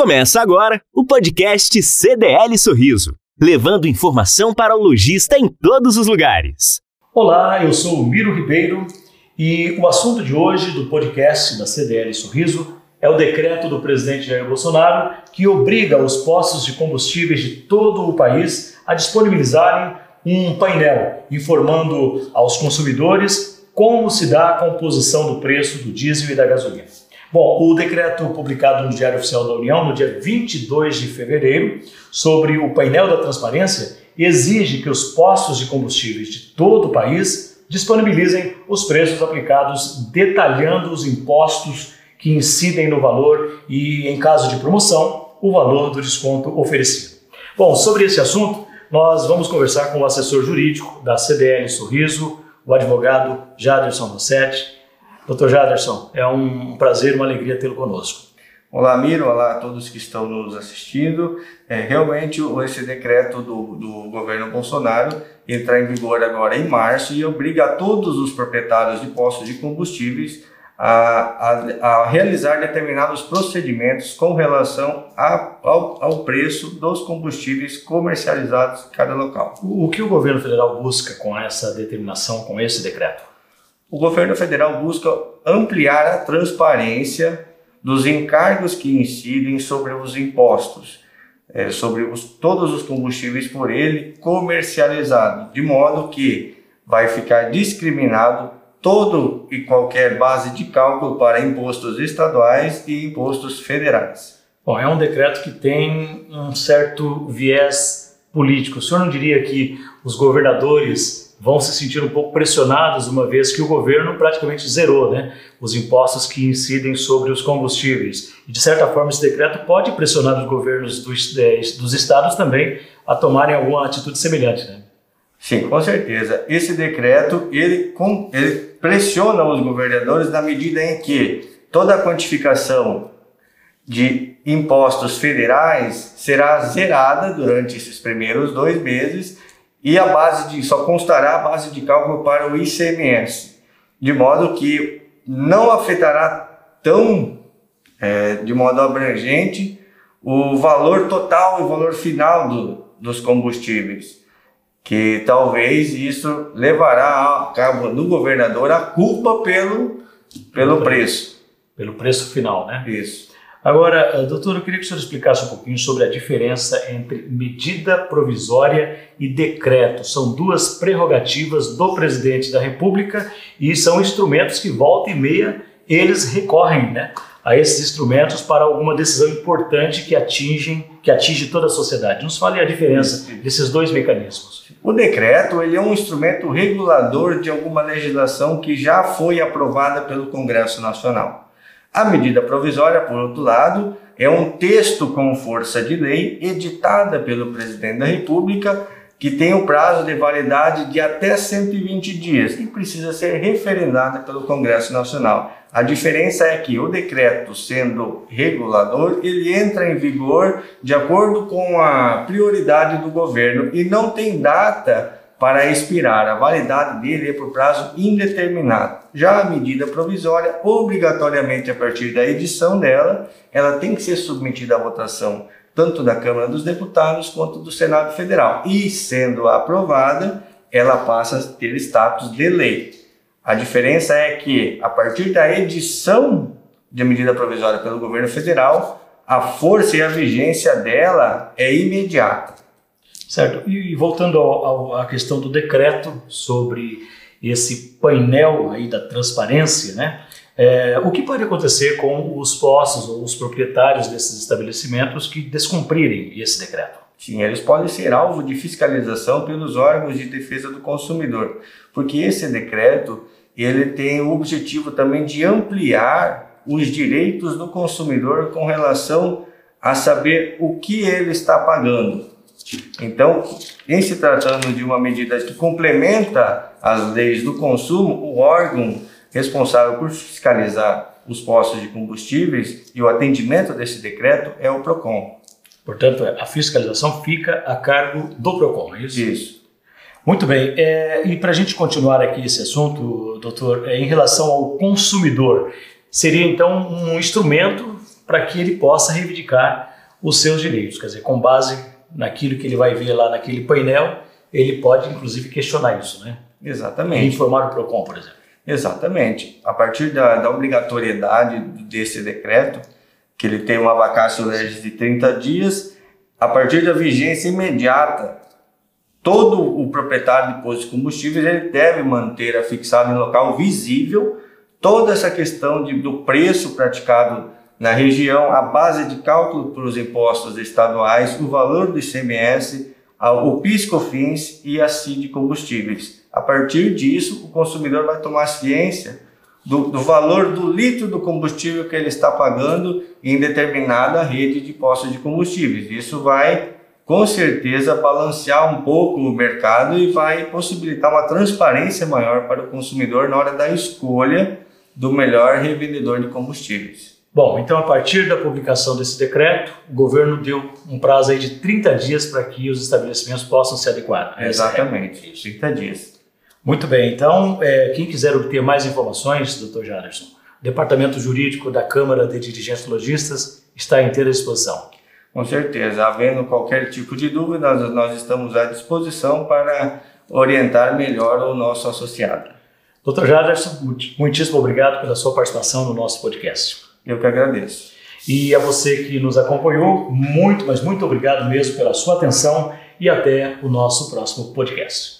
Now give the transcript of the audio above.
Começa agora o podcast CDL Sorriso, levando informação para o lojista em todos os lugares. Olá, eu sou o Miro Ribeiro e o assunto de hoje do podcast da CDL Sorriso é o decreto do presidente Jair Bolsonaro que obriga os postos de combustíveis de todo o país a disponibilizarem um painel informando aos consumidores como se dá a composição do preço do diesel e da gasolina. Bom, o decreto publicado no Diário Oficial da União no dia 22 de fevereiro sobre o painel da transparência exige que os postos de combustíveis de todo o país disponibilizem os preços aplicados, detalhando os impostos que incidem no valor e, em caso de promoção, o valor do desconto oferecido. Bom, sobre esse assunto, nós vamos conversar com o assessor jurídico da CDL Sorriso, o advogado Jaderson Rossetti. Doutor Jaderson, é um prazer, uma alegria tê-lo conosco. Olá, Miro, olá a todos que estão nos assistindo. É, realmente, esse decreto do, do governo Bolsonaro entra em vigor agora em março e obriga todos os proprietários de postos de combustíveis a, a, a realizar determinados procedimentos com relação a, ao, ao, preço dos combustíveis comercializados em cada local. O, o que o governo federal busca com essa determinação, com esse decreto? O governo federal busca ampliar a transparência dos encargos que incidem sobre os impostos, é, sobre os, todos os combustíveis por ele comercializados, de modo que vai ficar discriminado todo e qualquer base de cálculo para impostos estaduais e impostos federais. Bom, é um decreto que tem um certo viés político. O senhor não diria que os governadores vão se sentir um pouco pressionados, uma vez que o governo praticamente zerou né, os impostos que incidem sobre os combustíveis. E, de certa forma, esse decreto pode pressionar os governos dos, dos estados também a tomarem alguma atitude semelhante. Né? Sim, com certeza. Esse decreto ele, ele pressiona os governadores na medida em que toda a quantificação de impostos federais será zerada durante esses primeiros dois meses e a base de só constará a base de cálculo para o ICMS, de modo que não afetará tão é, de modo abrangente o valor total e o valor final do, dos combustíveis, que talvez isso levará a cabo do governador a culpa pelo, pelo preço. Pelo preço final, né? Isso. Agora, eh, doutor, eu queria que o senhor explicasse um pouquinho sobre a diferença entre medida provisória e decreto. São duas prerrogativas do presidente da República e são instrumentos que, volta e meia, eles recorrem né, a esses instrumentos para alguma decisão importante que, atingem, que atinge toda a sociedade. Nos fale a diferença desses dois mecanismos. O decreto ele é um instrumento regulador de alguma legislação que já foi aprovada pelo Congresso Nacional. A medida provisória, por outro lado, é um texto com força de lei editada pelo presidente da República que tem o prazo de validade de até 120 dias e precisa ser referendada pelo Congresso Nacional. A diferença é que o decreto, sendo regulador, ele entra em vigor de acordo com a prioridade do governo e não tem data para expirar. A validade dele é por prazo indeterminado. Já a medida provisória, obrigatoriamente a partir da edição dela, ela tem que ser submetida à votação tanto da Câmara dos Deputados quanto do Senado Federal. E sendo aprovada, ela passa a ter status de lei. A diferença é que, a partir da edição de medida provisória pelo governo federal, a força e a vigência dela é imediata. Certo. E, voltando ao, ao, à questão do decreto sobre esse painel aí da transparência, né? É, o que pode acontecer com os postos ou os proprietários desses estabelecimentos que descumprirem esse decreto? Sim, eles podem ser alvo de fiscalização pelos órgãos de defesa do consumidor, porque esse decreto ele tem o objetivo também de ampliar os direitos do consumidor com relação a saber o que ele está pagando. Então, em se tratando de uma medida que complementa as leis do consumo, o órgão responsável por fiscalizar os postos de combustíveis e o atendimento desse decreto é o PROCON. Portanto, a fiscalização fica a cargo do PROCON, é isso? Isso. Muito bem. É, e para a gente continuar aqui esse assunto, doutor, é, em relação ao consumidor, seria então um instrumento para que ele possa reivindicar os seus direitos. Quer dizer, com base naquilo que ele vai ver lá naquele painel, ele pode inclusive questionar isso, né? Exatamente. E informar o PROCON, por exemplo. Exatamente. A partir da, da obrigatoriedade desse decreto, que ele tem uma vacácio legis de 30 dias, a partir da vigência imediata, todo o proprietário de postos de combustíveis ele deve manter afixado em local visível toda essa questão de, do preço praticado na região, a base de cálculo para os impostos estaduais, o valor do ICMS, o PIS/COFINS e a CID combustíveis. A partir disso, o consumidor vai tomar ciência do, do, valor do litro do combustível que ele está pagando em determinada rede de postos de combustíveis. Isso vai, com certeza, balancear um pouco o mercado e vai possibilitar uma transparência maior para o consumidor na hora da escolha do melhor revendedor de combustíveis. Bom, então a partir da publicação desse decreto, o governo deu um prazo aí de 30 dias para que os estabelecimentos possam se adequar. Exatamente, é 30 dias. Muito bem, então é, quem quiser obter mais informações, doutor Jaderson, o Departamento Jurídico da Câmara de Dirigentes Logistas está inteira disposição. Com certeza, havendo qualquer tipo de dúvida, nós, nós estamos à disposição para orientar melhor o nosso associado. Doutor Jaderson, muitíssimo obrigado pela sua participação no nosso podcast. Eu que agradeço. E a você que nos acompanhou, muito, mas muito obrigado mesmo pela sua atenção e até o nosso próximo podcast.